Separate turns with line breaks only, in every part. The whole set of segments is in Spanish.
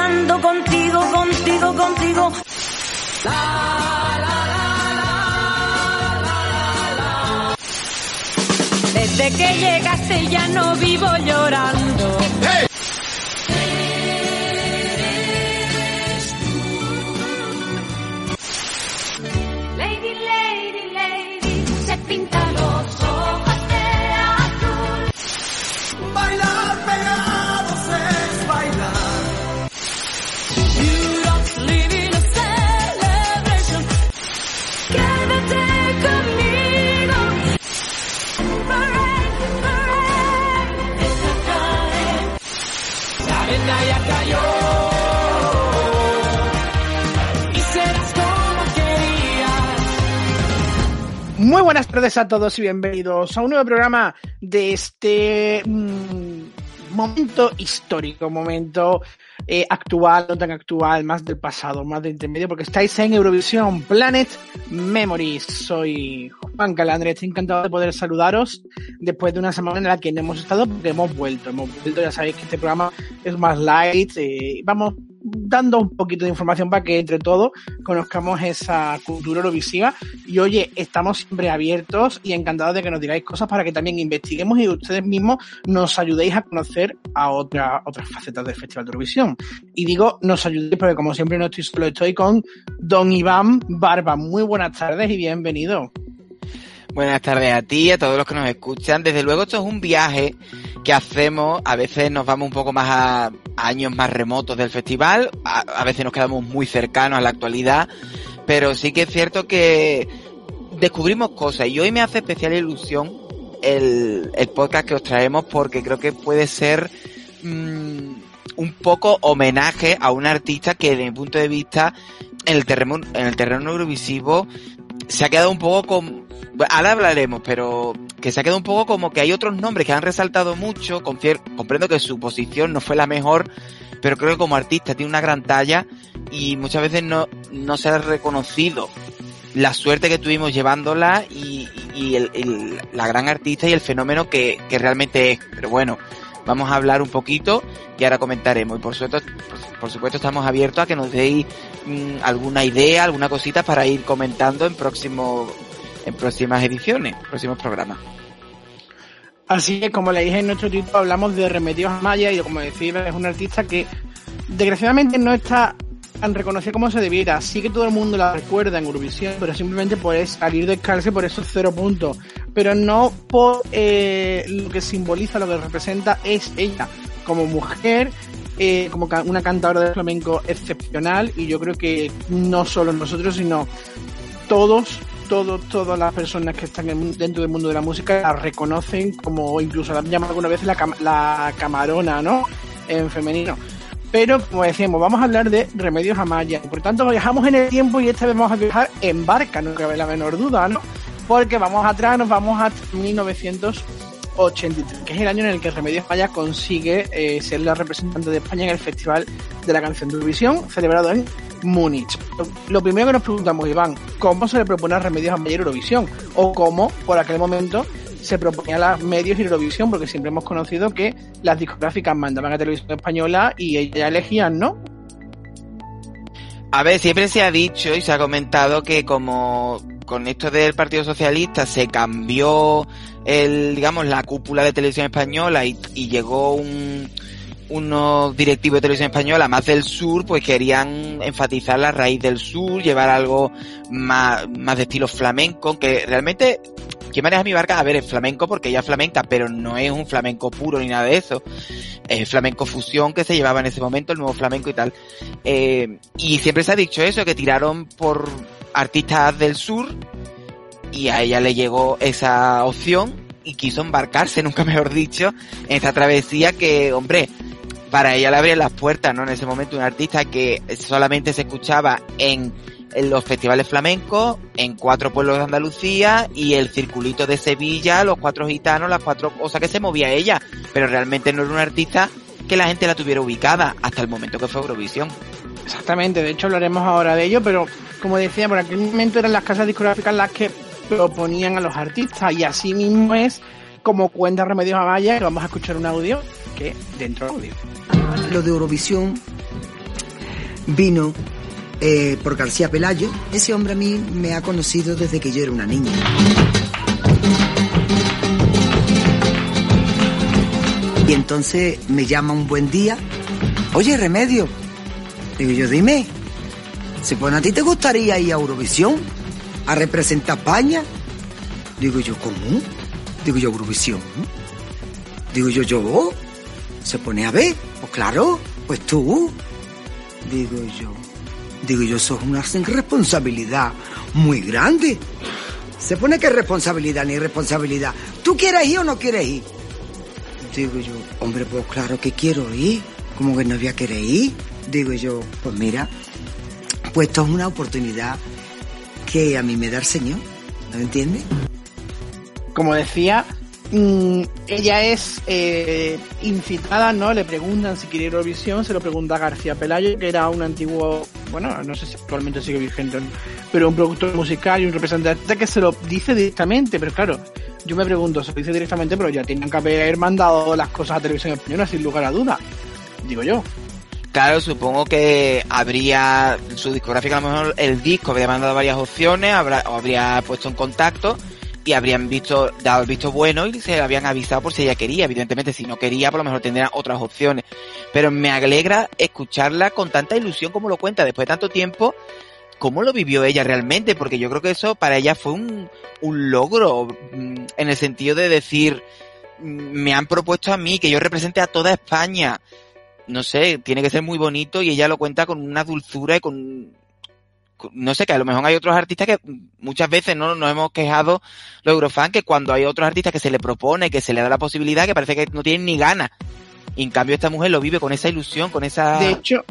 cantando contigo, contigo, contigo. Desde que llegaste ya no vivo llorando.
Buenas tardes a todos y bienvenidos a un nuevo programa de este mm, momento histórico, momento eh, actual, no tan actual, más del pasado, más de intermedio, porque estáis en Eurovisión Planet Memories. Soy Juan Calandre, estoy encantado de poder saludaros después de una semana en la que no hemos estado, porque hemos vuelto, hemos vuelto, ya sabéis que este programa es más light, eh, vamos dando un poquito de información para que entre todos conozcamos esa cultura eurovisiva. Y oye, estamos siempre abiertos y encantados de que nos digáis cosas para que también investiguemos y ustedes mismos nos ayudéis a conocer a otra, otras facetas del Festival de Eurovisión. Y digo, nos ayudéis porque como siempre no estoy solo, estoy con Don Iván Barba. Muy buenas tardes y bienvenido.
Buenas tardes a ti y a todos los que nos escuchan. Desde luego esto es un viaje que hacemos, a veces nos vamos un poco más a, años más remotos del festival, a, a veces nos quedamos muy cercanos a la actualidad, pero sí que es cierto que descubrimos cosas. Y hoy me hace especial ilusión el, el podcast que os traemos porque creo que puede ser mm, un poco homenaje a un artista que desde mi punto de vista en el terreno, en el terreno eurovisivo se ha quedado un poco bueno, ahora hablaremos, pero que se ha quedado un poco como que hay otros nombres que han resaltado mucho, confier- comprendo que su posición no fue la mejor, pero creo que como artista tiene una gran talla y muchas veces no, no se ha reconocido la suerte que tuvimos llevándola y, y el- el- la gran artista y el fenómeno que, que realmente es. Pero bueno, vamos a hablar un poquito y ahora comentaremos. Y por supuesto, por, supuesto estamos abiertos a que nos deis mm, alguna idea, alguna cosita para ir comentando en próximo, en próximas ediciones, próximos programas.
Así que, como le dije en nuestro título, hablamos de Remedios Amaya y como decía, es un artista que desgraciadamente no está tan reconocido como se debiera. Sí que todo el mundo la recuerda en Eurovisión, pero simplemente por salir de cárcel por esos cero puntos. Pero no por eh, lo que simboliza, lo que representa es ella como mujer, eh, como una cantadora de flamenco excepcional y yo creo que no solo nosotros, sino todos, todos, todas las personas que están en- dentro del mundo de la música la reconocen como, incluso la han llamado alguna vez la, la camarona, ¿no? En femenino. Pero, como decíamos, vamos a hablar de Remedios Amaya. Por tanto, viajamos en el tiempo y esta vez vamos a viajar en barca, no cabe la menor duda, ¿no? Porque vamos atrás, nos vamos a 1983, que es el año en el que Remedios Amaya consigue eh, ser la representante de España en el Festival de la Canción de Eurovisión, celebrado en Múnich. Lo, primero que nos preguntamos, Iván, ¿cómo se le propone a Remedios Amaya Eurovisión? O cómo, por aquel momento, se proponía los medios y Eurovisión, porque siempre hemos conocido que las discográficas mandaban a televisión española y ellas elegían, ¿no?
A ver, siempre se ha dicho y se ha comentado que como con esto del Partido Socialista se cambió el, digamos, la cúpula de televisión española y, llegó un, unos directivos de televisión española más del sur, pues querían enfatizar la raíz del sur, llevar algo más, más de estilo flamenco, que realmente, ¿quién maneja mi barca? A ver, es flamenco porque ella es flamenca, pero no es un flamenco puro ni nada de eso. Es flamenco fusión que se llevaba en ese momento, el nuevo flamenco y tal. Eh, y siempre se ha dicho eso, que tiraron por artistas del sur y a ella le llegó esa opción y quiso embarcarse, nunca mejor dicho, en esta travesía que, hombre, para ella le abrían las puertas, ¿no? En ese momento un artista que solamente se escuchaba en, en los festivales flamencos, en cuatro pueblos de Andalucía y el circulito de Sevilla, los cuatro gitanos, las cuatro cosas que se movía ella, pero realmente no era un artista que la gente la tuviera ubicada hasta el momento que fue Eurovisión.
Exactamente, de hecho hablaremos ahora de ello, pero como decía, por aquel momento eran las casas discográficas las que proponían a los artistas y así mismo es como cuenta Remedios Amaya, que vamos a escuchar un audio que dentro del audio.
Lo de Eurovisión vino eh, por García Pelayo. Ese hombre a mí me ha conocido desde que yo era una niña. Y entonces me llama un buen día. Oye, Remedio. Digo yo, dime. Si pues a ti te gustaría ir a Eurovisión a representar a España. Digo yo, ¿cómo? Digo yo, Eurovisión. Digo yo, yo. Se pone a ver. Pues claro, pues tú. Digo yo. Digo yo, eso es una responsabilidad muy grande. Se pone que responsabilidad ni responsabilidad. ¿Tú quieres ir o no quieres ir? Digo yo, hombre, pues claro que quiero ir. Como que no había querer ir. Digo yo, pues mira, pues esto es una oportunidad que a mí me da el Señor. ¿No me entiendes?
Como decía, mm, ella es eh, incitada, ¿no? Le preguntan si quiere Eurovisión, se lo pregunta a García Pelayo, que era un antiguo, bueno, no sé si actualmente sigue vigente, pero un productor musical y un representante que se lo dice directamente, pero claro, yo me pregunto, se lo dice directamente, pero ya tenían que haber mandado las cosas a televisión española sin lugar a duda, digo yo.
Claro, supongo que habría su discográfica a lo mejor el disco habría mandado varias opciones, habrá, o habría puesto en contacto habrían visto, dado el visto bueno y se habían avisado por si ella quería. Evidentemente, si no quería, por lo mejor tendrían otras opciones. Pero me alegra escucharla con tanta ilusión como lo cuenta después de tanto tiempo. ¿Cómo lo vivió ella realmente? Porque yo creo que eso para ella fue un, un logro mm, en el sentido de decir, mm, me han propuesto a mí que yo represente a toda España. No sé, tiene que ser muy bonito y ella lo cuenta con una dulzura y con- no sé, que a lo mejor hay otros artistas que muchas veces no nos hemos quejado los eurofans que cuando hay otros artistas que se le propone, que se le da la posibilidad, que parece que no tienen ni ganas. Y en cambio esta mujer lo vive con esa ilusión, con esa...
De hecho,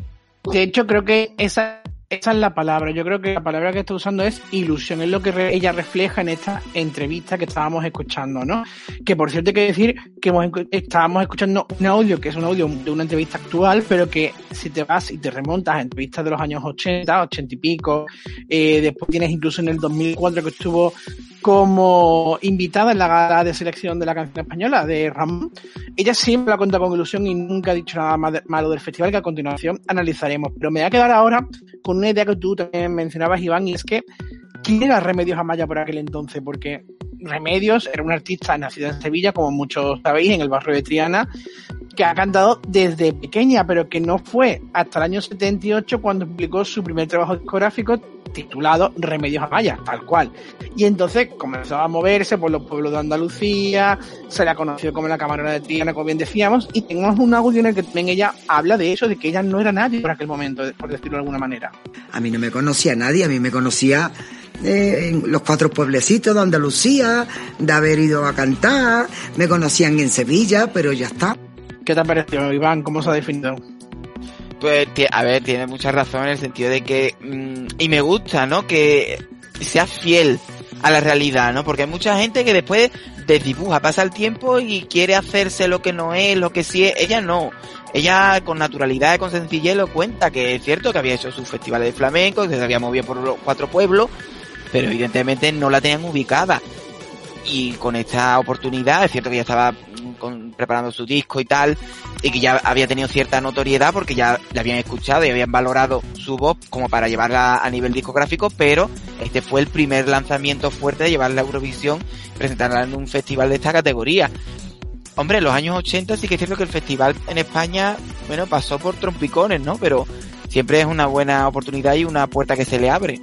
de hecho creo que esa, esa es la palabra. Yo creo que la palabra que está usando es ilusión. Es lo que re- ella refleja en esta entrevista que estábamos escuchando, ¿no? Que por cierto hay que decir que hemos estábamos escuchando un audio que es un audio de una entrevista actual, pero que si te vas y te remontas a entrevistas de los años 80, 80 y pico, eh, después tienes incluso en el 2004 que estuvo como invitada en la gala de selección de la canción española de Ramón. Ella siempre la cuenta con ilusión y nunca ha dicho nada ma- malo del festival que a continuación analizaremos. Pero me voy a quedar ahora con una idea que tú también mencionabas, Iván, y es que ¿quién era Remedios Amaya por aquel entonces? Porque Remedios era un artista nacido en Sevilla, como muchos sabéis, en el barrio de Triana, que ha cantado desde pequeña, pero que no fue hasta el año 78 cuando publicó su primer trabajo discográfico titulado Remedios Amaya, tal cual. Y entonces comenzó a moverse por los pueblos de Andalucía, se la conoció como la camarera de Triana, como bien decíamos, y tenemos un audio en el que también ella habla de eso, de que ella no era nadie por aquel momento, por decirlo de alguna manera.
A mí no me conocía nadie, a mí me conocía eh, en los cuatro pueblecitos de Andalucía, de haber ido a cantar, me conocían en Sevilla, pero ya está.
¿Qué te ha parecido, Iván? ¿Cómo se ha definido?
Pues, a ver, tiene mucha razón en el sentido de que, mm, y me gusta, ¿no? Que sea fiel a la realidad, ¿no? Porque hay mucha gente que después desdibuja, pasa el tiempo y quiere hacerse lo que no es, lo que sí es. Ella no. Ella con naturalidad y con sencillez lo cuenta, que es cierto que había hecho sus festivales de flamenco, que se había movido por los cuatro pueblos, pero evidentemente no la tenían ubicada. Y con esta oportunidad, es cierto que ya estaba con- preparando su disco y tal, y que ya había tenido cierta notoriedad porque ya le habían escuchado y habían valorado su voz como para llevarla a nivel discográfico, pero este fue el primer lanzamiento fuerte de llevarla a Eurovisión, presentarla en un festival de esta categoría. Hombre, en los años 80 sí que es cierto que el festival en España, bueno, pasó por trompicones, ¿no? Pero siempre es una buena oportunidad y una puerta que se le abre.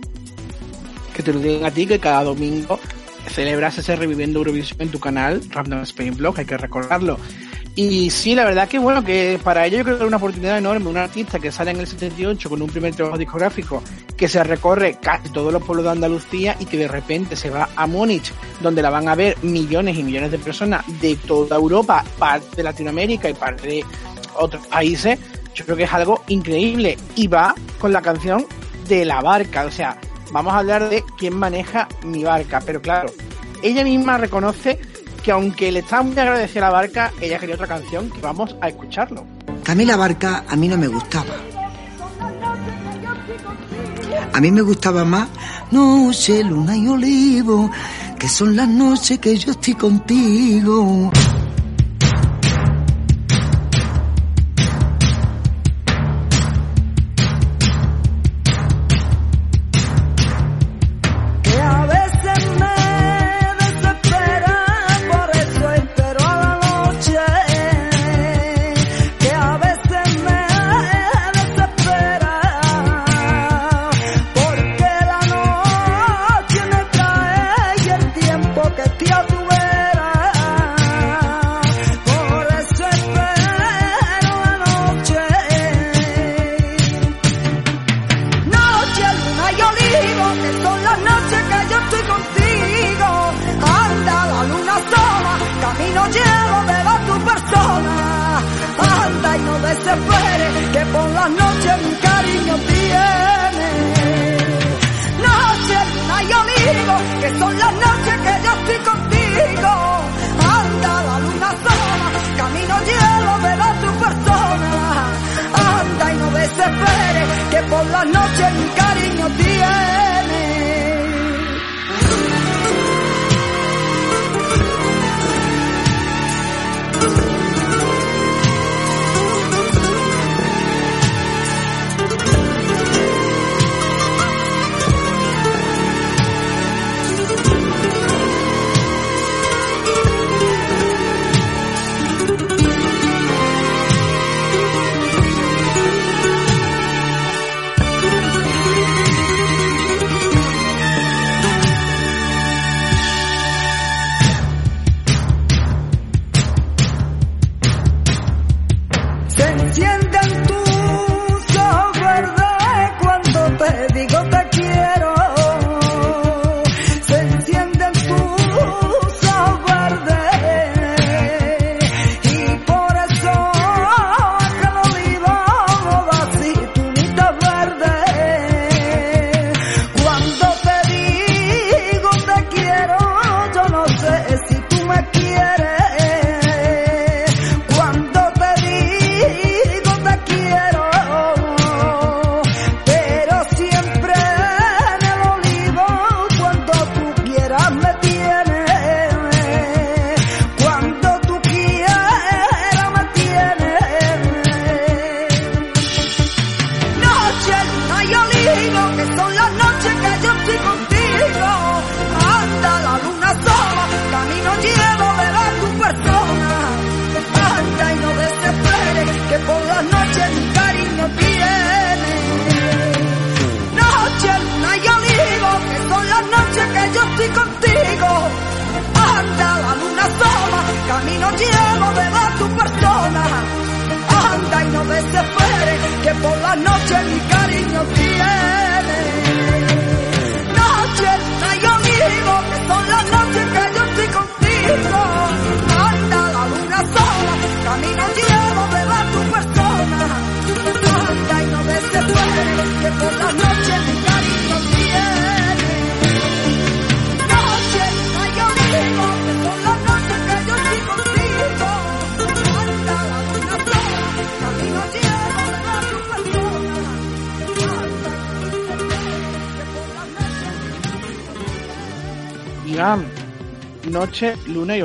que te lo digan a ti que cada domingo celebras ese reviviendo Eurovisión en tu canal, Random Spain Blog, hay que recordarlo. Y sí, la verdad que bueno, que para ello yo creo que es una oportunidad enorme, un artista que sale en el 78 con un primer trabajo discográfico, que se recorre casi todos los pueblos de Andalucía y que de repente se va a Múnich, donde la van a ver millones y millones de personas de toda Europa, parte de Latinoamérica y parte de otros países, yo creo que es algo increíble. Y va con la canción de la barca, o sea, vamos a hablar de quién maneja mi barca, pero claro, ella misma reconoce que aunque le está muy agradecida a la barca, ella quería otra canción que vamos a escucharlo.
Camila Barca a mí no me gustaba. A mí me gustaba más Noche, Luna y Olivo, que son las noches que yo estoy contigo.
Por la noche mi cariño tiene.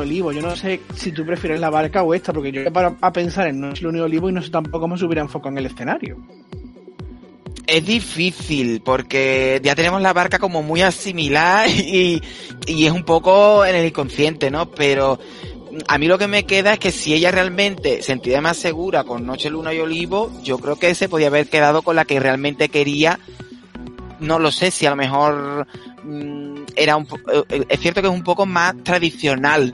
Olivo. Yo no sé si tú
prefieres la barca o esta, porque yo para a pensar en Noche, y Olivo y no sé tampoco cómo se hubiera enfocado en el escenario.
Es difícil porque ya tenemos la barca como muy asimilada y, es un poco en el inconsciente, ¿no? Pero a mí lo que me queda es que si ella realmente se sentía más segura con Noche, Luna y Olivo, yo creo que se podía haber quedado con la que realmente quería. No lo sé si a lo mejor mm, era un po- eh, es cierto que es un poco más tradicional.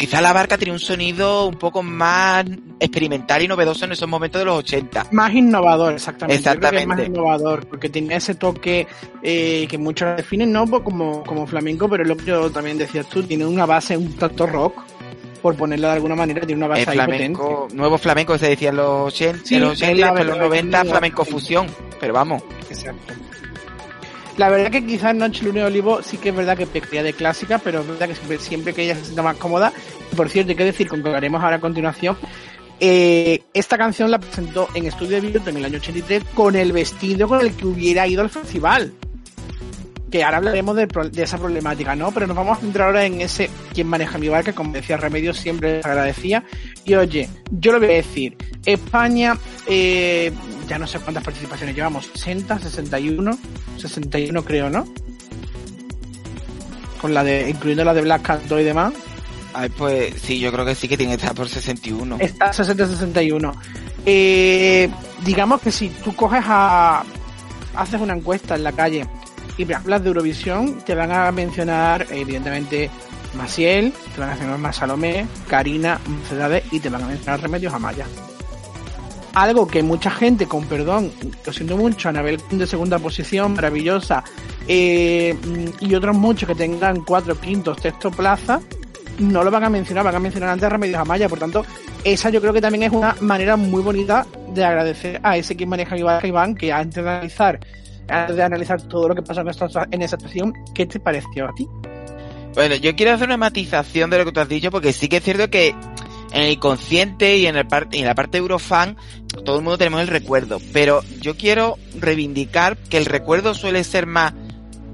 Quizá la barca tenía un sonido un poco más experimental y novedoso en esos momentos de los 80.
Más innovador, exactamente. Es más
Exactamente.
innovador, porque tiene ese toque eh, que muchos definen no Pues como, como flamenco, pero es lo que yo también decías tú, tiene una base un tanto rock, por ponerlo de alguna manera, tiene una base
El
ahí
flamenco,
potente.
nuevo flamenco que se decía en los 80,
Sí,
en los
es
80 y
la
después en los
verdad,
90
es muy
flamenco fusión. Pero vamos,
Exacto. La verdad que quizás Noche Luna y Olivo sí que es verdad que pecaría de clásica, pero es verdad que siempre, que ella se sienta más cómoda. Por cierto, hay que decir, con que haremos ahora a continuación, eh, esta canción la presentó en Estudio de Video en el año 83 con el vestido con el que hubiera ido al festival. Que ahora hablaremos de, esa problemática, ¿no? Pero nos vamos a centrar ahora en ese quien maneja mi barca, como decía Remedios, siempre les agradecía. Y oye, yo lo voy a decir, España, eh, ya no sé cuántas participaciones llevamos, 60, 61, 61 creo, ¿no? Con la de, incluyendo la de Black Cat y demás.
ay, pues sí, yo creo que sí que tiene que estar por 61.
Está 60-61. Eh, digamos que si tú coges a. haces una encuesta en la calle y hablas de Eurovisión, te van a mencionar, evidentemente, Maciel, te van a mencionar más Salomé, Karina, Mercedes y te van a mencionar Remedios Amaya. Algo que mucha gente, con perdón, lo siento mucho, Anabel de segunda posición, maravillosa, eh, y otros muchos que tengan cuatro, quintos, texto plaza, no lo van a mencionar, van a mencionar antes Remedios Amaya. Por tanto, esa yo creo que también es una manera muy bonita de agradecer a ese quien maneja Iván, que antes de analizar, antes de analizar todo lo que pasó en esta, en esa situación, ¿qué te pareció a ti?
Bueno, yo quiero hacer una matización de lo que tú has dicho porque sí que es cierto que en el inconsciente y en, el par- en la parte Eurofan, todo el mundo tenemos el recuerdo. Pero yo quiero reivindicar que el recuerdo suele ser más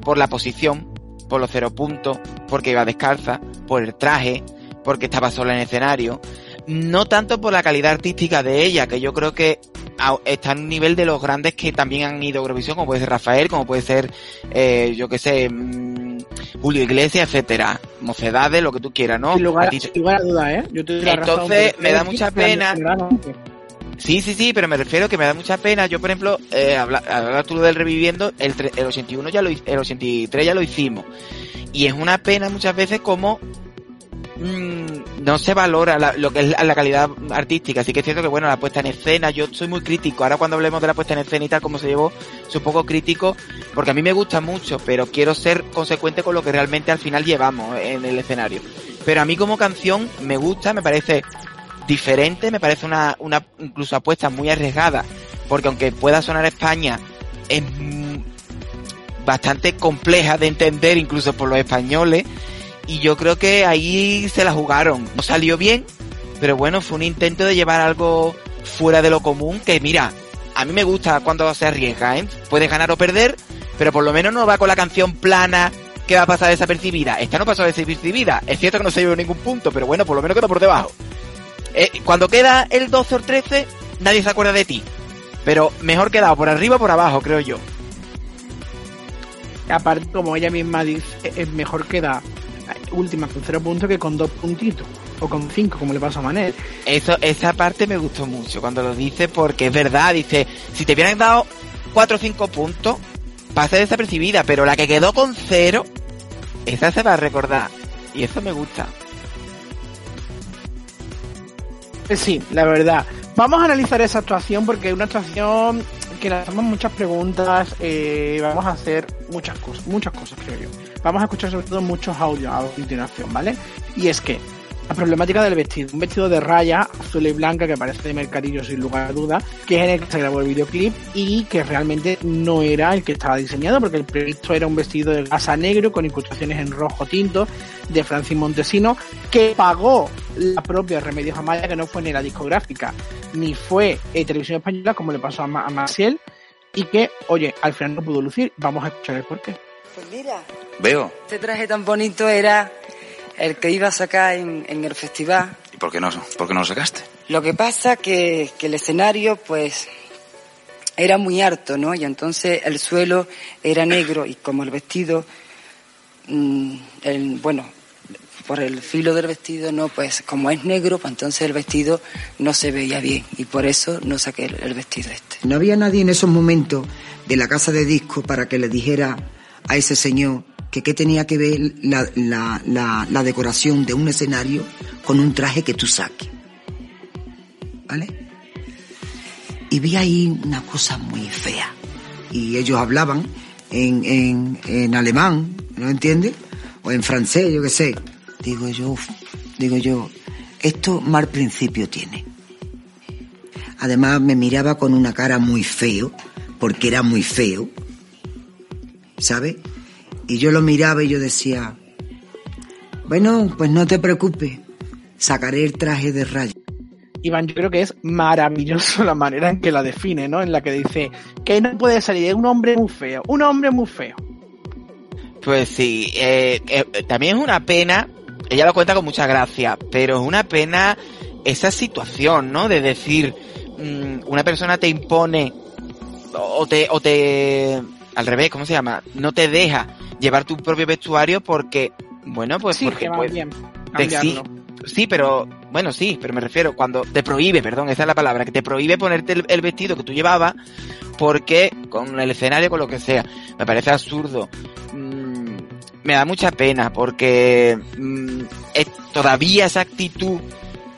por la posición, por los cero puntos, porque iba descalza, por el traje, porque estaba sola en el escenario. No tanto por la calidad artística de ella, que yo creo que a- está en un nivel de los grandes que también han ido a Eurovisión, como puede ser Rafael, como puede ser, eh, yo que sé, mm, Julio Iglesias, etcétera, Mocedades, lo que tú quieras, ¿no?
Sin lugar,
A ti te-
sin lugar a duda, ¿eh? Yo te
Entonces, me da mucha pena. Sí, sí, sí, pero me refiero que me da mucha pena. Yo, por ejemplo, eh, habla, hablas tú del reviviendo, el, el 81 ya lo, el 83 ya lo hicimos. Y es una pena muchas veces como mm, no se valora la- lo que es la, calidad artística. Así que es cierto que, bueno, la puesta en escena, yo soy muy crítico. Ahora cuando hablemos de la puesta en escena y tal, como se llevó, soy un poco crítico, porque a mí me gusta mucho, pero quiero ser consecuente con lo que realmente al final llevamos en el escenario. Pero a mí como canción me gusta, me parece diferente, me parece una, una incluso apuesta muy arriesgada, porque aunque pueda sonar España, es bastante compleja de entender incluso por los españoles, y yo creo que ahí se la jugaron. No salió bien, pero bueno, fue un intento de llevar algo fuera de lo común, que mira, a mí me gusta cuando se arriesga, ¿eh? Puedes ganar o perder, pero por lo menos no va con la canción plana que va a pasar desapercibida. Esta no pasó desapercibida. Es cierto que no se llevó ningún punto, pero bueno, por lo menos quedó por debajo. Eh, cuando queda el 12 o el 13, nadie se acuerda de ti. Pero mejor quedado por arriba o por abajo, creo yo.
Aparte, como ella misma dice, es mejor quedar última con cero puntos que con dos puntitos. O con cinco, como le pasó a Manel.
Eso, esa parte me gustó mucho cuando lo dice, porque es verdad, dice, si te hubieran dado 4 o 5 puntos, pasa desapercibida, pero la que quedó con cero, esa se va a recordar. Y eso me gusta.
Eh, Sí, la verdad. Vamos a analizar esa actuación porque es una actuación que lanzamos muchas preguntas, eh, vamos a hacer muchas cosas, muchas cosas creo yo. Vamos a escuchar sobre todo muchos audios a continuación, ¿vale? Y es que la problemática del vestido, un vestido de raya azul y blanca que parece de mercadillo sin lugar a duda, que es en el que se grabó el videoclip y que realmente no era el que estaba diseñado porque el previsto era un vestido de gasa negro con incrustaciones en rojo tinto de Francis Montesino que pagó la propia Remedios Amaya que no fue ni la discográfica ni fue eh, Televisión Española como le pasó a, Ma a Maciel y que, oye, al final no pudo lucir. Vamos a escuchar el porqué.
Pues mira,
Veo.
este traje tan bonito era el que iba a sacar en, en el festival.
¿Y por qué no, por qué no lo sacaste?
Lo que pasa que, que el escenario, pues, era muy alto, ¿no? Y entonces el suelo era negro y como el vestido, mm, el, bueno, por el filo del vestido, no, pues como es negro, pues entonces el vestido no se veía bien y por eso no saqué el, el vestido este.
No había nadie en esos momentos de la casa de disco para que le dijera a ese señor que qué tenía que ver la, la, la, la decoración de un escenario con un traje que tú saques. ¿Vale? Y vi ahí una cosa muy fea. Y ellos hablaban en, en, en alemán, ¿no entiendes? O en francés, yo qué sé. Digo yo, digo yo, esto mal principio tiene. Además me miraba con una cara muy feo, porque era muy feo, ¿sabes? Y yo lo miraba y yo decía, bueno, pues no te preocupes, sacaré el traje de raya.
Iván, yo creo que es maravilloso la manera en que la define, ¿no? En la que dice que no puede salir de un hombre muy feo, un hombre muy feo.
Pues sí, eh, eh, también es una pena, ella lo cuenta con mucha gracia, pero es una pena esa situación, ¿no? De decir, mmm, una persona te impone o te, o te, al revés, ¿cómo se llama? No te deja llevar tu propio vestuario porque, bueno, pues
sí,
porque pues,
bien
te
cambiarlo.
Sí, pero bueno, sí, pero me refiero cuando te prohíbe, perdón, esa es la palabra, que te prohíbe ponerte el, el vestido que tú llevabas porque con el escenario, con lo que sea, me parece absurdo. Mm, me da mucha pena porque mm, es todavía esa actitud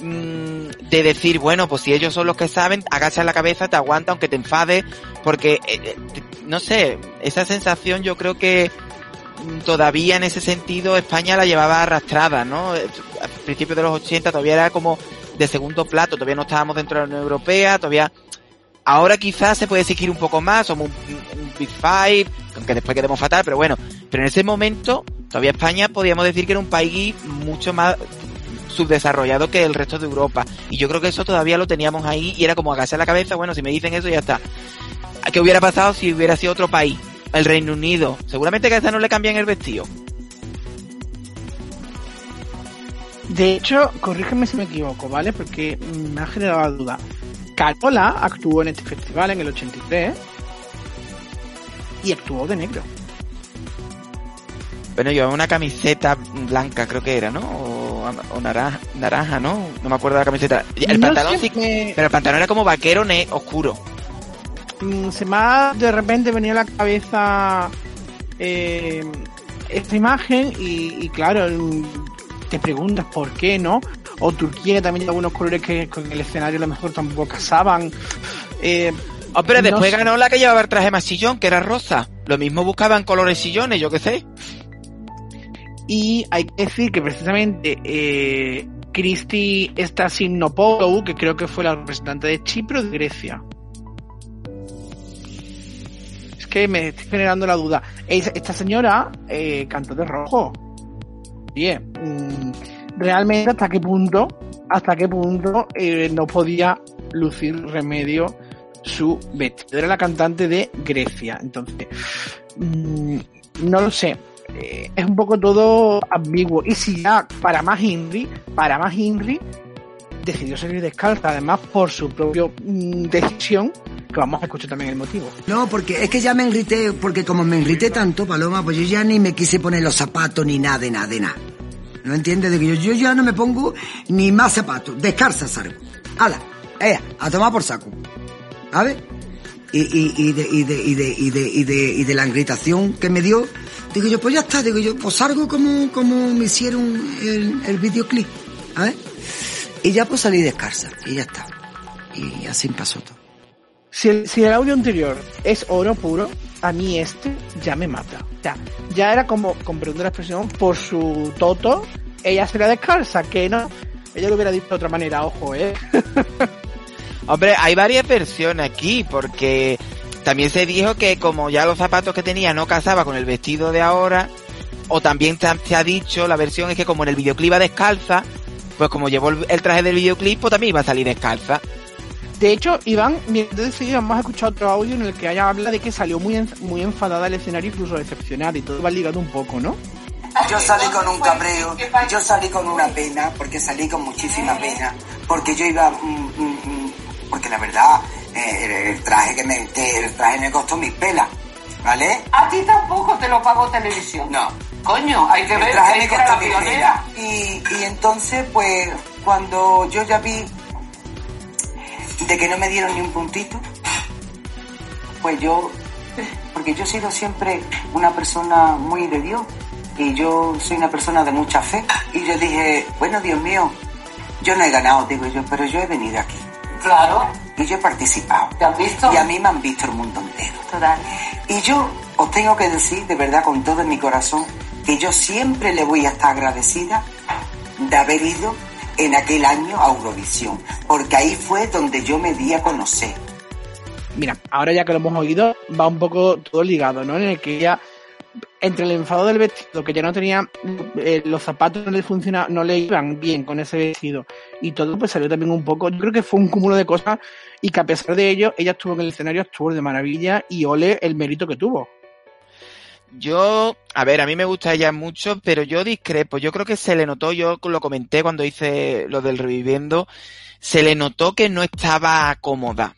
mm, de decir, bueno, pues si ellos son los que saben, agachas la cabeza, te aguanta aunque te enfades, porque, eh, eh, no sé, esa sensación yo creo que mm, todavía en ese sentido España la llevaba arrastrada, ¿no? Eh, A principios de los 80 todavía era como de segundo plato, todavía no estábamos dentro de la Unión Europea, todavía... Ahora quizás se puede exigir un poco más, somos un, un Big Five, aunque después quedemos fatal, pero bueno, pero en ese momento todavía España podíamos decir que era un país mucho más subdesarrollado que el resto de Europa. Y yo creo que eso todavía lo teníamos ahí y era como agachar la cabeza, bueno, si me dicen eso ya está. ¿Qué hubiera pasado si hubiera sido otro país? El Reino Unido. Seguramente que a esta no le cambian el vestido.
De hecho, corrígeme si me equivoco, ¿vale? Porque me ha generado duda. Carola actuó en este festival en el 83 y actuó de negro.
Bueno, llevaba una camiseta blanca, creo que era, ¿no? O, o naranja, naranja, ¿no? No me acuerdo de la camiseta. El
No
pantalón sí,
me-
pero el pantalón era como vaquero ne oscuro.
Mm, se me ha de repente venía a la cabeza eh, esta imagen y, y claro, mm, te preguntas por qué, ¿no? O Turquía también tiene algunos colores que con el escenario a lo mejor tampoco casaban. Eh,
Oh, pero
No
después
sé.
ganó la que llevaba el traje más sillón, que era rosa. Lo mismo buscaban colores sillones, yo qué sé.
Y hay que decir que precisamente eh, Kristi Stasinopoulos, que creo que fue la representante de Chipre o de Grecia. Es que me estoy generando la duda. Es- Esta señora eh, cantó de rojo. Bien, mm, realmente hasta qué punto, hasta qué punto eh, no podía lucir remedio su vestido. Era la cantante de Grecia. Entonces, mm, no lo sé. Es un poco todo ambiguo. Y si ya, para más Henry, para más Henry, decidió salir descalza, además por su propia decisión, que vamos a escuchar también el motivo.
No, porque es que ya me enrité, porque como me enrité tanto, Paloma, pues yo ya ni me quise poner los zapatos ni nada de nada de nada. ¿No entiendes? De que yo, yo ya no me pongo ni más zapatos, descalza salgo. ¡Hala! ¡Eh! A tomar por saco. ¿Sabes? Y, y, y, de, y, de, y, de, y, de, y, de, y de la irritación que me dio, digo yo, pues ya está, digo yo, pues salgo como, como me hicieron el, el videoclip. ¿Sabes? Y ya pues salí descalza, y ya está. Y así pasó todo.
Si el, si el audio anterior es oro puro, a mí este ya me mata. Ya, ya era como, de la expresión, por su toto, ella sería descalza, que no. Ella lo hubiera dicho de otra manera, ojo, eh.
Hombre, hay varias versiones aquí, porque también se dijo que como ya los zapatos que tenía no casaba con el vestido de ahora, o también se ha, dicho, la versión es que como en el videoclip iba descalza, pues como llevó el, traje del videoclip, pues también iba a salir descalza.
De hecho, Iván, mientras enseguida vamos a escuchar otro audio en el que ella habla de que salió muy, en- muy enfadada del escenario, incluso decepcionada, y todo va ligado un poco, ¿no?
Yo salí con un cabreo, yo salí con una pena, porque salí con muchísima pena, porque yo iba, mm, mm, mm, porque la verdad, el, el traje que me, que el traje me costó mis pelas, ¿vale?
A ti tampoco te lo pagó televisión.
No,
Coño, hay que
el
ver
traje me costó mis pelas. Y, y entonces, pues, cuando yo ya vi de que no me dieron ni un puntito, pues yo, porque yo he sido siempre una persona muy de Dios y yo soy una persona de mucha fe y yo dije, bueno, Dios mío, yo no he ganado, digo yo, pero yo he venido aquí
Claro,
y yo he participado
¿te has visto?
y a mí me han visto el mundo entero.
Total.
Y yo os tengo que decir, de verdad, con todo mi corazón, que yo siempre le voy a estar agradecida de haber ido en aquel año a Eurovisión, porque ahí fue donde yo me di a conocer.
Mira, ahora ya que lo hemos oído, va un poco todo ligado, ¿no? En el que ella, entre el enfado del vestido, que ya no tenía, eh, los zapatos no le funcionaban, no le iban bien con ese vestido, y todo pues salió también un poco, yo creo que fue un cúmulo de cosas, y que a pesar de ello, ella estuvo en el escenario, estuvo de maravilla, y ole el mérito que tuvo.
Yo, a ver, a mí me gusta ella mucho, pero yo discrepo. Yo creo que se le notó, yo lo comenté cuando hice lo del reviviendo, se le notó que no estaba cómoda.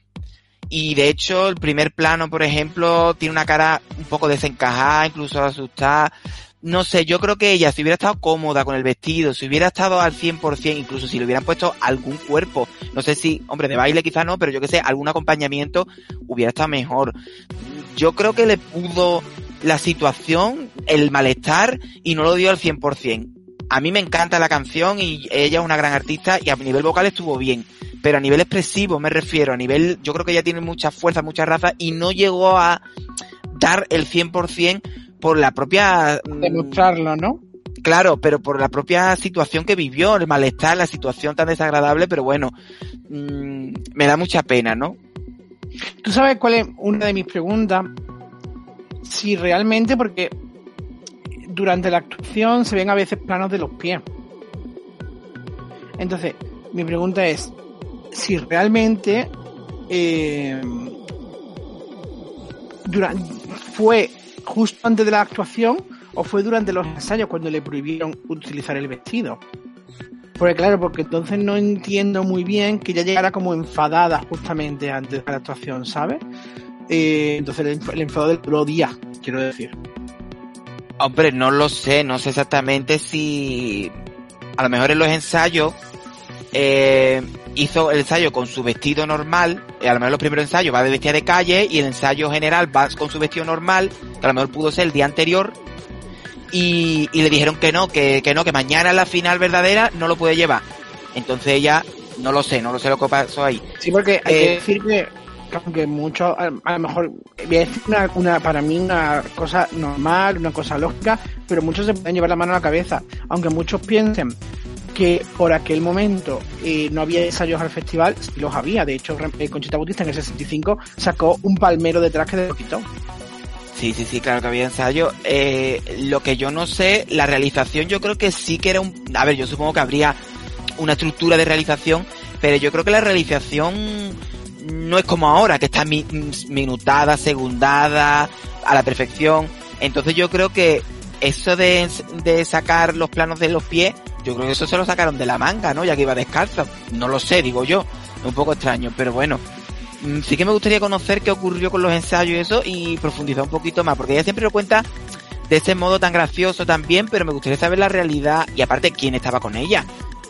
Y de hecho, el primer plano, por ejemplo, tiene una cara un poco desencajada, incluso asustada. No sé, yo creo que ella, si hubiera estado cómoda con el vestido, si hubiera estado al 100%, incluso si le hubieran puesto algún cuerpo, no sé si, hombre, de baile quizá no, pero yo que sé, algún acompañamiento, hubiera estado mejor. Yo creo que le pudo la situación, el malestar, y no lo dio al 100%. A mí me encanta la canción y ella es una gran artista y a nivel vocal estuvo bien. Pero a nivel expresivo me refiero, a nivel, yo creo que ella tiene mucha fuerza, mucha raza y no llegó a dar el 100% por la propia... mm,
Demostrarlo, ¿no?
Claro, pero por la propia situación que vivió, el malestar, la situación tan desagradable, pero bueno, mm, me da mucha pena, ¿no?
¿Tú sabes cuál es una de mis preguntas? Si realmente, porque durante la actuación se ven a veces planos de los pies. Entonces, mi pregunta es si realmente eh, fue justo antes de la actuación o fue durante los ensayos cuando le prohibieron utilizar el vestido. Porque claro, porque entonces no entiendo muy bien que ella llegara como enfadada justamente antes de la actuación, ¿sabes? Eh, entonces el enfado del pro día, quiero decir.
Hombre, no lo sé, no sé exactamente si a lo mejor en los ensayos eh, hizo el ensayo con su vestido normal, eh, a lo mejor los primeros ensayos va de vestida de calle y el ensayo general va con su vestido normal, que a lo mejor pudo ser el día anterior, y, y le dijeron que no, que, que no, que mañana la final verdadera no lo puede llevar. Entonces ella, no lo sé, no lo sé lo que pasó ahí.
Sí, porque hay que
Eh,
decir que aunque mucho, a, lo mejor, voy a decir una, para mí una cosa normal, una cosa lógica, pero muchos se pueden llevar la mano a la cabeza. Aunque muchos piensen que por aquel momento eh, no había ensayos al festival, sí los había. De hecho, eh, Conchita Bautista en el 65 sacó un palmero de traje de lo quitó.
Sí, sí, sí, claro que había ensayo. Eh, lo que yo no sé, la realización yo creo que sí que era un... A ver, yo supongo que habría una estructura de realización, pero yo creo que la realización no es como ahora, que está mi- minutada, segundada, a la perfección. Entonces yo creo que eso de, de sacar los planos de los pies, yo creo que eso se lo sacaron de la manga, ¿no? Ya que iba descalza. No lo sé, digo yo. Un poco extraño, pero bueno. Mm, sí que me gustaría conocer qué ocurrió con los ensayos y eso y profundizar un poquito más, porque ella siempre lo cuenta de ese modo tan gracioso también, pero me gustaría saber la realidad y aparte quién estaba con ella.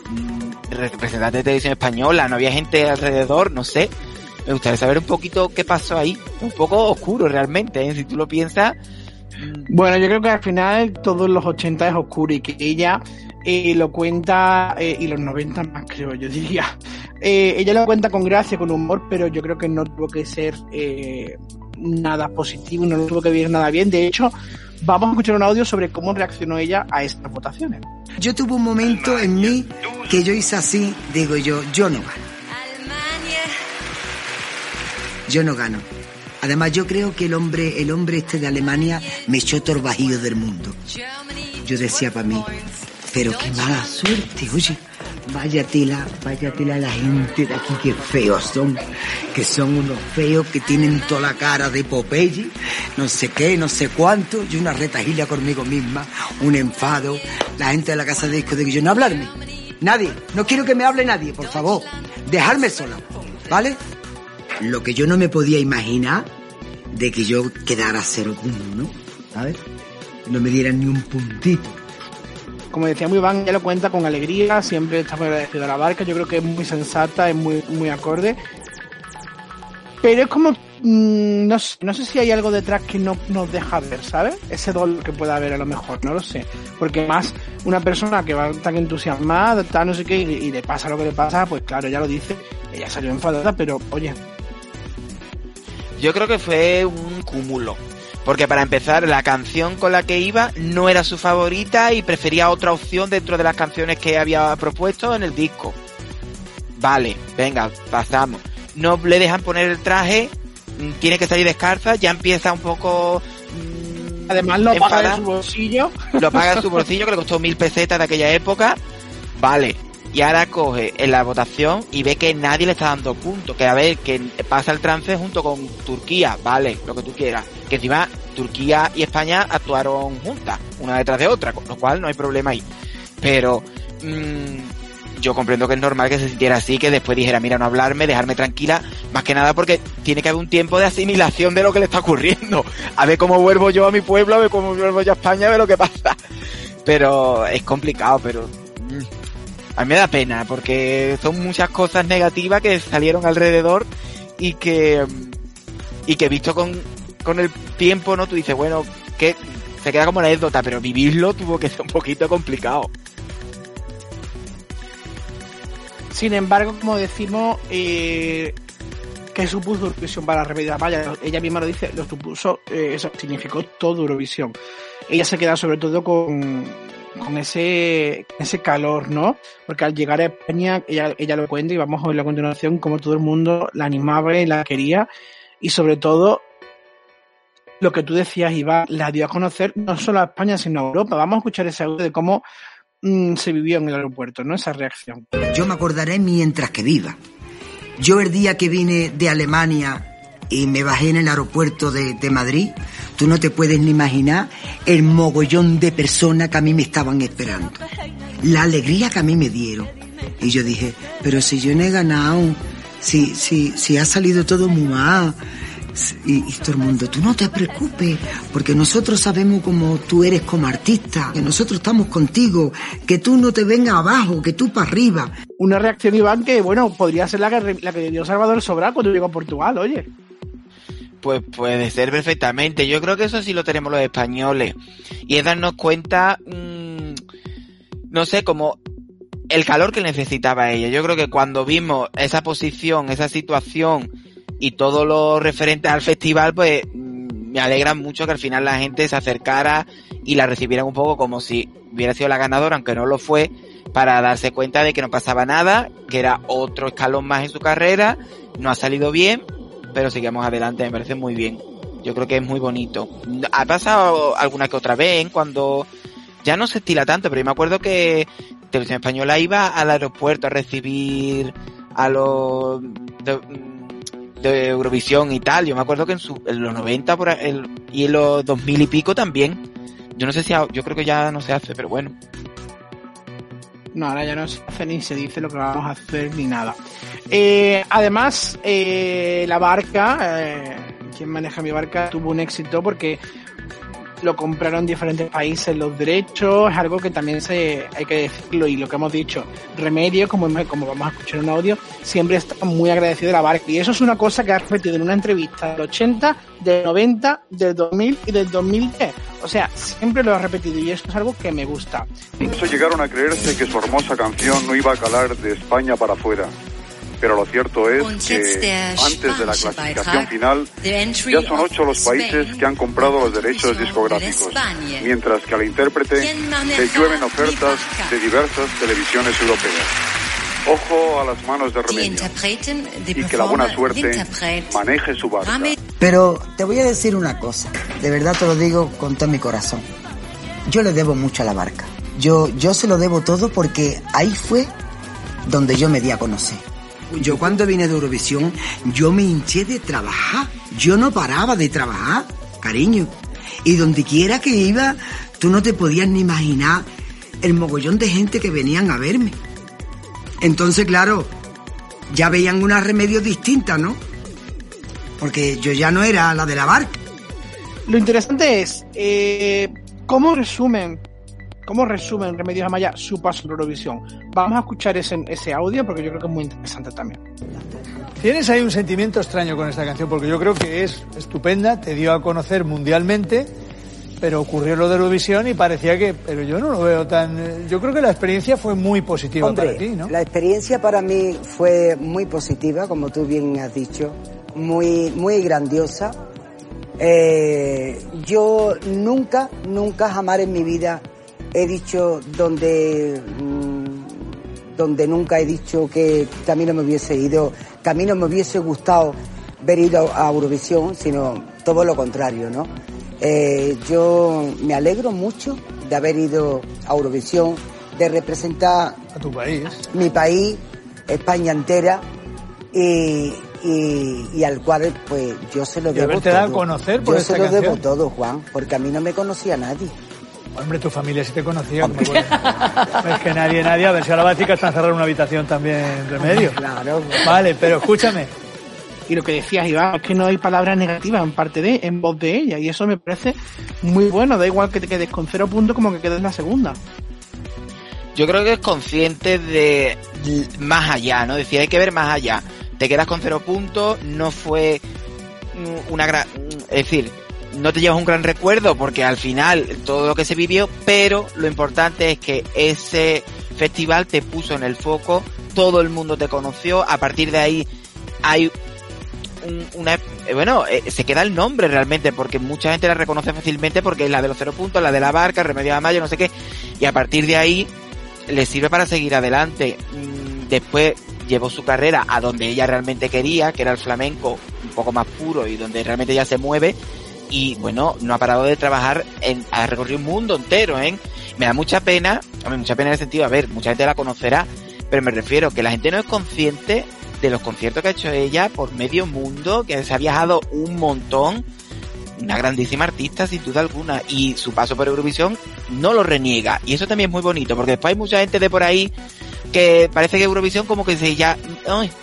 Mm, Representante de televisión española, no había gente alrededor, no sé. Me gustaría saber un poquito qué pasó ahí. Un poco oscuro realmente, ¿eh? si tú lo piensas.
Bueno, yo creo que al final todos los 80 es oscuro y que ella eh, lo cuenta, eh, y los 90 más creo, yo diría. Eh, ella lo cuenta con gracia, con humor, pero yo creo que no tuvo que ser eh, nada positivo, no tuvo que vivir nada bien. De hecho, vamos a escuchar un audio sobre cómo reaccionó ella a estas votaciones.
Yo tuve un momento en mí que yo hice así, digo yo, yo no gano. Yo no gano. Además, yo creo que el hombre, el hombre este de Alemania me echó bajío del mundo. Yo decía para mí, pero qué mala suerte, oye. Vaya tela, vaya tela la gente de aquí, que feos son. Que son unos feos que tienen toda la cara de Popeye, no sé qué, no sé cuánto. Y una retajilla conmigo misma, un enfado. La gente de la casa de disco de que yo no hablarme. Nadie, no quiero que me hable nadie, por favor. Dejarme sola, ¿vale? Lo que yo no me podía imaginar de que yo quedara cero puntos, ¿no? ¿Sabes? No me dieran ni un puntito.
Como decía muy Iván, ella lo cuenta con alegría, siempre está muy agradecida a la barca, yo creo que es muy sensata, es muy, muy acorde. Pero es como, mm, no, sé, no sé si hay algo detrás que no nos deja ver, ¿sabes? Ese dolor que pueda haber a lo mejor, no lo sé. Porque más una persona que va tan entusiasmada, tal no sé qué, y, le pasa lo que le pasa, pues claro, ella lo dice, ella salió enfadada, pero oye,
Yo creo que fue un cúmulo. Porque para empezar, la canción con la que iba no era su favorita y prefería otra opción dentro de las canciones que había propuesto en el disco. Vale, venga, pasamos. No le dejan poner el traje, mm, tiene que salir descalza, ya empieza un poco... mm,
además lo paga de su bolsillo.
Lo paga en su bolsillo, que le costó mil pesetas de aquella época. Vale. Y ahora coge en la votación y ve que nadie le está dando puntos. Que a ver, que pasa el trance junto con Turquía. Vale, lo que tú quieras. Que encima Turquía y España actuaron juntas, una detrás de otra, con lo cual no hay problema ahí. Pero mm, yo comprendo que es normal que se sintiera así, que después dijera, mira, no hablarme, dejarme tranquila, más que nada porque tiene que haber un tiempo de asimilación de lo que le está ocurriendo. A ver cómo vuelvo yo a mi pueblo, a ver cómo vuelvo yo a España, a ver lo que pasa. Pero es complicado, pero a mí me da pena porque son muchas cosas negativas que salieron alrededor y que y que visto con, con el tiempo, ¿no? Tú dices, bueno, que se queda como anécdota, pero vivirlo tuvo que ser un poquito complicado.
Sin embargo, como decimos, eh, que supuso Eurovisión para la rebelión Vaya, ella misma lo dice, lo supuso, eh, eso significó todo Eurovisión. Ella se queda sobre todo con, con ese, ese calor, ¿no? Porque al llegar a España, ella, ella lo cuenta y vamos a ver a continuación cómo todo el mundo la animaba y la quería. Y sobre todo, lo que tú decías, Iván, la dio a conocer no solo a España, sino a Europa. Vamos a escuchar ese audio de cómo mm, se vivió en el aeropuerto, ¿no? Esa reacción.
Yo me acordaré mientras que viva. Yo el día que vine de Alemania y me bajé en el aeropuerto de, de Madrid, tú no te puedes ni imaginar el mogollón de personas que a mí me estaban esperando. La alegría que a mí me dieron. Y yo dije, pero si yo no he ganado, si, si, si ha salido todo muy mal. Y, y todo el mundo, tú no te preocupes, porque nosotros sabemos cómo tú eres como artista, que nosotros estamos contigo, que tú no te vengas abajo, que tú para arriba.
Una reacción, Iván, que, bueno, podría ser la que, la que dio Salvador Sobral cuando llegó a Portugal, oye.
Pues puede ser perfectamente. Yo creo que eso sí lo tenemos los españoles. Y es darnos cuenta, mmm, no sé, como el calor que necesitaba ella. Yo creo que cuando vimos esa posición, esa situación y todo lo referente al festival, pues mm, me alegra mucho que al final la gente se acercara y la recibieran un poco como si hubiera sido la ganadora, aunque no lo fue, para darse cuenta de que no pasaba nada, que era otro escalón más en su carrera, no ha salido bien, pero sigamos adelante, me parece muy bien. Yo creo que es muy bonito. Ha pasado alguna que otra vez cuando ya no se estila tanto, pero yo me acuerdo que Televisión Española iba al aeropuerto a recibir a los de Eurovisión y tal. Yo me acuerdo que en, su, en los 90 por el, y en los 2000 y pico también. Yo no sé si, yo creo que ya no se hace, pero bueno.
No, ahora ya no se hace ni se dice lo que vamos a hacer ni nada. Eh, además, eh, la barca, eh, quien maneja mi barca, tuvo un éxito porque lo compraron diferentes países los derechos, es algo que también se hay que decirlo y lo que hemos dicho, Remedio, como, como vamos a escuchar en un audio, siempre está muy agradecido de la barca y eso es una cosa que ha repetido en una entrevista del 80, del 90, del 2000 y del 2010. O sea, siempre lo ha repetido y esto es algo que me gusta.
Incluso llegaron a creerse que su hermosa canción no iba a calar de España para afuera pero lo cierto es que antes de la clasificación final ya son ocho los países que han comprado los derechos discográficos, mientras que al intérprete le llueven ofertas de diversas televisiones europeas. Ojo a las manos de remedio y que la buena suerte maneje su barca.
Pero te voy a decir una cosa, de verdad te lo digo con todo mi corazón. Yo le debo mucho a la barca. Yo, yo se lo debo todo porque ahí fue donde yo me di a conocer. Yo cuando vine de Eurovisión, yo me hinché de trabajar. Yo no paraba de trabajar, cariño. Y donde quiera que iba, tú no te podías ni imaginar el mogollón de gente que venían a verme. Entonces, claro, ya veían unas remedios distintas, ¿no? Porque yo ya no era la de la barca.
Lo interesante es, eh, ¿cómo resumen cómo resumen Remedios Amaya su paso en Eurovisión. Vamos a escuchar ese, ese audio porque yo creo que es muy interesante también.
Tienes ahí un sentimiento extraño con esta canción porque yo creo que es estupenda, te dio a conocer mundialmente, pero ocurrió lo de Eurovisión y parecía que, pero yo no lo veo tan, yo creo que la experiencia fue muy positiva
Hombre,
para ti, ¿no?
La experiencia para mí fue muy positiva, como tú bien has dicho, muy, muy grandiosa. Eh, yo nunca, nunca jamás en mi vida he dicho donde mmm, donde nunca he dicho que, mí no me hubiese ido, que a mí no me hubiese gustado ver ido a Eurovisión, sino todo lo contrario, ¿no? Eh, yo me alegro mucho de haber ido a Eurovisión, de representar
a tu país,
mi país, España entera, y, y, y, al cual pues yo se lo
y
debo todo.
dado a conocer por
yo se lo
canción.
debo todo, Juan, porque a mí no me conocía nadie.
Hombre, tu familia sí te conocía. como bueno. es que nadie, nadie, a ver si ahora va a decir que está encerrado en una habitación también, remedio.
Claro.
Vale, pero escúchame.
Y lo que decías, Iván, es que no hay palabras negativas en parte de, en voz de ella, y eso me parece muy bueno, da igual que te quedes con cero puntos como que quedes en la segunda.
Yo creo que es consciente de más allá, ¿no? Decir, hay que ver más allá. Te quedas con cero puntos, no fue una gran... Es decir, no te llevas un gran recuerdo porque al final todo lo que se vivió, pero lo importante es que ese festival te puso en el foco, todo el mundo te conoció, a partir de ahí hay un, una bueno eh, se queda el nombre realmente porque mucha gente la reconoce fácilmente porque es la de los cero puntos, la de la barca, remedio de mayo, no sé qué, y a partir de ahí le sirve para seguir adelante. Después llevó su carrera a donde ella realmente quería, que era el flamenco un poco más puro y donde realmente ella se mueve y bueno, no ha parado de trabajar en, ha recorrido un mundo entero, ¿eh? Me da mucha pena Hombre, mucha pena en el sentido, a ver, mucha gente la conocerá, pero me refiero que la gente no es consciente de los conciertos que ha hecho ella por medio mundo, que se ha viajado un montón, una grandísima artista sin duda alguna, y su paso por Eurovisión no lo reniega, y eso también es muy bonito, porque después hay mucha gente de por ahí que parece que Eurovisión como que se ya,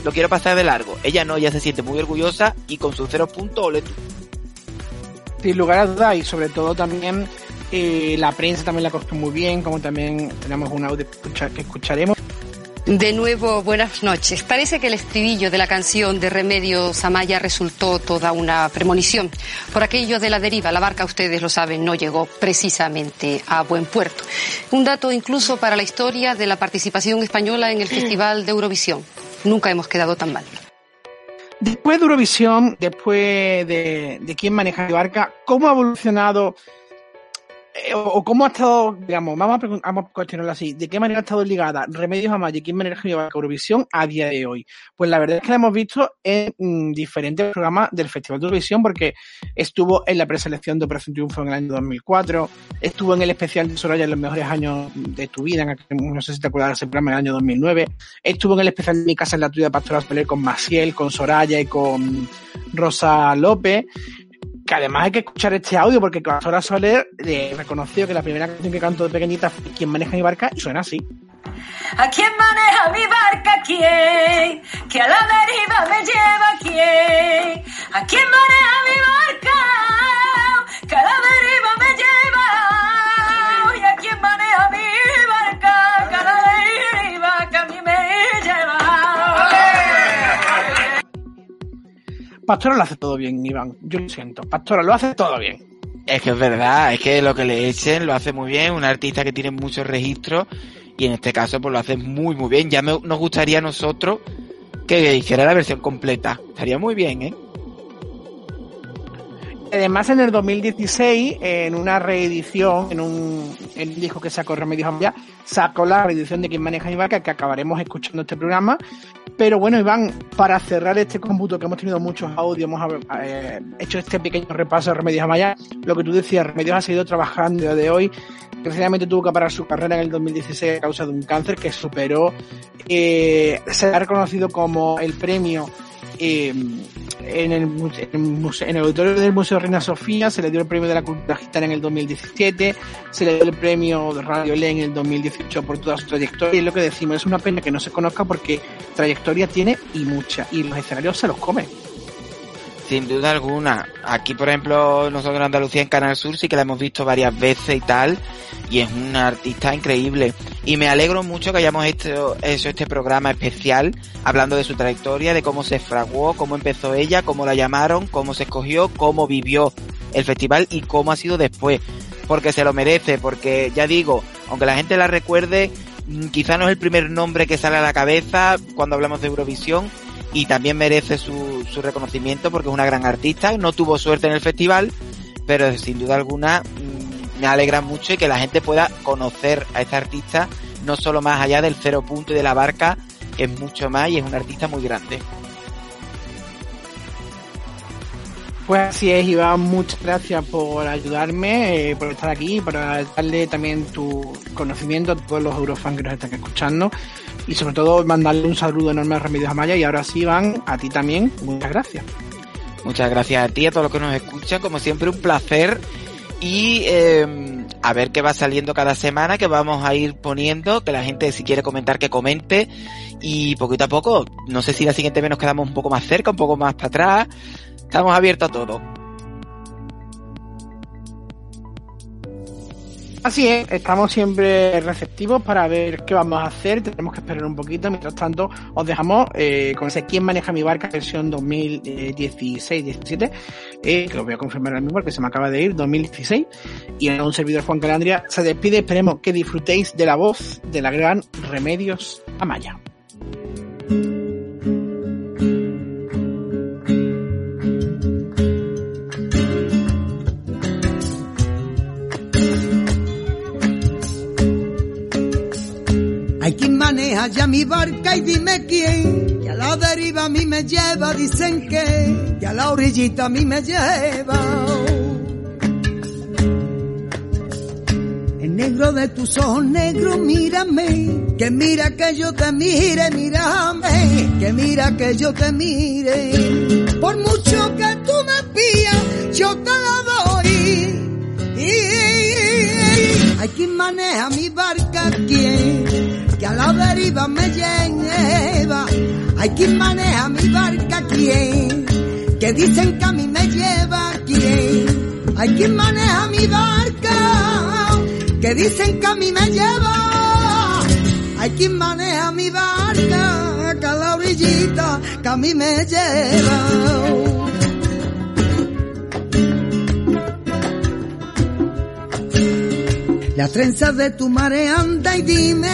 lo quiero pasar de largo. Ella no, ella se siente muy orgullosa y con sus cero puntos, ole.
Sin lugar a dudas, y sobre todo también eh, la prensa también la cogió muy bien, como también tenemos un audio que escucharemos.
De nuevo, buenas noches. Parece que el estribillo de la canción de Remedios Amaya resultó toda una premonición. Por aquello de la deriva, la barca, ustedes lo saben, no llegó precisamente a buen puerto. Un dato incluso para la historia de la participación española en el Festival de Eurovisión. Nunca hemos quedado tan mal.
Después de Eurovisión, después de, de quién maneja la barca, ¿cómo ha evolucionado eh, o, cómo ha estado, digamos, vamos a, vamos a cuestionarlo así, ¿de qué manera ha estado ligada Remedios a Magic y manera ha Eurovisión a día de hoy? Pues la verdad es que la hemos visto en mm, diferentes programas del Festival de Eurovisión porque estuvo en la preselección de Operación Triunfo en el año 2004, estuvo en el especial de Soraya en los mejores años de tu vida, en no sé si te acuerdas de ese programa en el año 2009, estuvo en el especial de Mi Casa en la Tuya de Pastoral Soler con Maciel, con Soraya y con Rosa López, que además hay que escuchar este audio porque Pastora Soler eh, reconoció que la primera canción que canto de pequeñita fue ¿Quién maneja mi barca? y suena así.
¿A quién maneja mi barca? ¿Quién? Que a la deriva me lleva quién? ¿A quién maneja mi barca? Que a la deriva
Pastora lo hace todo bien, Iván. Yo lo siento. Pastora lo hace todo bien.
Es que es verdad, es que lo que le echen lo hace muy bien, un artista que tiene muchos registros y en este caso pues lo hace muy muy bien. Ya me, nos gustaría a nosotros que hiciera la versión completa. Estaría muy bien, ¿eh?
Además, en el 2016, en una reedición, en un, un disco que sacó Remedios Amaya, sacó la reedición de Quien Maneja mi que acabaremos escuchando este programa. Pero bueno, Iván, para cerrar este cómputo que hemos tenido muchos audios, hemos eh, hecho este pequeño repaso de Remedios Amaya, lo que tú decías, Remedios ha seguido trabajando de hoy. Recientemente tuvo que parar su carrera en el 2016 a causa de un cáncer que superó. Eh, se ha reconocido como el premio eh, en, el, en, el, auditorio del Museo Reina Sofía se le dio el premio de la cultura gitana en el 2017, se le dio el premio de Radio Le en el 2018 por toda su trayectoria y lo que decimos, es una pena que no se conozca porque trayectoria tiene y mucha y los escenarios se los comen.
Sin duda alguna. Aquí, por ejemplo, nosotros en Andalucía, en Canal Sur, sí que la hemos visto varias veces y tal. Y es una artista increíble. Y me alegro mucho que hayamos hecho, hecho este programa especial, hablando de su trayectoria, de cómo se fraguó, cómo empezó ella, cómo la llamaron, cómo se escogió, cómo vivió el festival y cómo ha sido después. Porque se lo merece, porque ya digo, aunque la gente la recuerde, mm, quizá no es el primer nombre que sale a la cabeza cuando hablamos de Eurovisión, y también merece su, su reconocimiento porque es una gran artista, no tuvo suerte en el festival, pero sin duda alguna mm, me alegra mucho y que la gente pueda conocer a esta artista no solo más allá del cero punto y de la barca, es mucho más y es un artista muy grande.
Pues así es, Iván, muchas gracias por ayudarme, eh, por estar aquí, por darle también tu conocimiento a todos los eurofans que nos están escuchando y sobre todo mandarle un saludo enorme a Remedios Amaya y ahora sí, Iván, a ti también, muchas gracias.
Muchas gracias a ti, a todos los que nos escuchan, como siempre un placer. Y eh, a ver qué va saliendo cada semana, que vamos a ir poniendo, que la gente si quiere comentar que comente. Y poquito a poco, no sé si la siguiente vez nos quedamos un poco más cerca, un poco más para atrás, estamos abiertos a todo.
Así es, estamos siempre receptivos para ver qué vamos a hacer, tenemos que esperar un poquito, mientras tanto os dejamos eh, con ese ¿Quién maneja mi barca? versión 2016-17, eh, que lo voy a confirmar ahora mismo porque se me acaba de ir, 2016, y en un servidor Juan Calandria se despide, esperemos que disfrutéis de la voz de la gran Remedios Amaya.
Hay quien maneja ya mi barca y dime quién. Que a la deriva a mí me lleva, dicen que. Que a la orillita a mí me lleva. El negro de tus ojos negros, mírame, que mira que yo te mire, mírame, que mira que yo te mire. Por mucho que tú me pillas, yo te la doy. hay quien maneja mi barca, quien que a la deriva me lleva. Hay quien maneja mi barca, quien que dicen que a mí me lleva, quien. Hay quien maneja mi barca que dicen que a mí me lleva. Hay quien maneja mi barca, que a la orillita que a mí me lleva. Las trenzas de tu marea anda y dime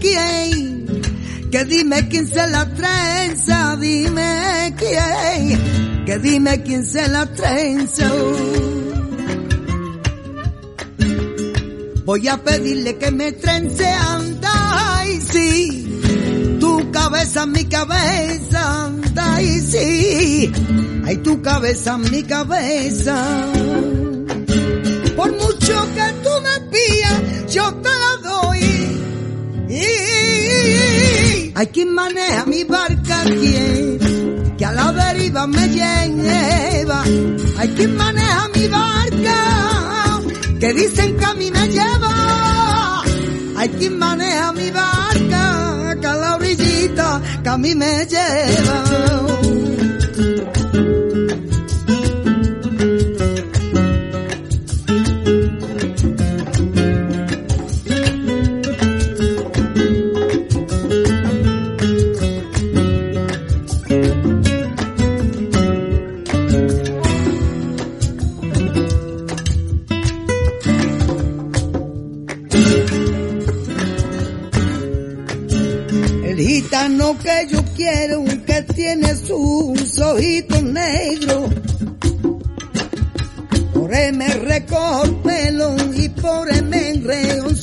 quién, que dime quién se la trenza, dime quién, que dime quién se la trenza. Voy a pedirle que me trence, anda y sí. Tu cabeza, mi cabeza, anda y sí. Ay, tu cabeza, mi cabeza. Por mucho que tú me pillas, yo te la doy. Hay quien maneja mi barca, quien que a la deriva me lleva. Hay quien maneja mi barca, que dicen que a mí me lleva. Hay quien maneja mi barca, que a la orillita que a mí me lleva. Tiene sus ojitos negros. Por me recojo el pelo y por me enreo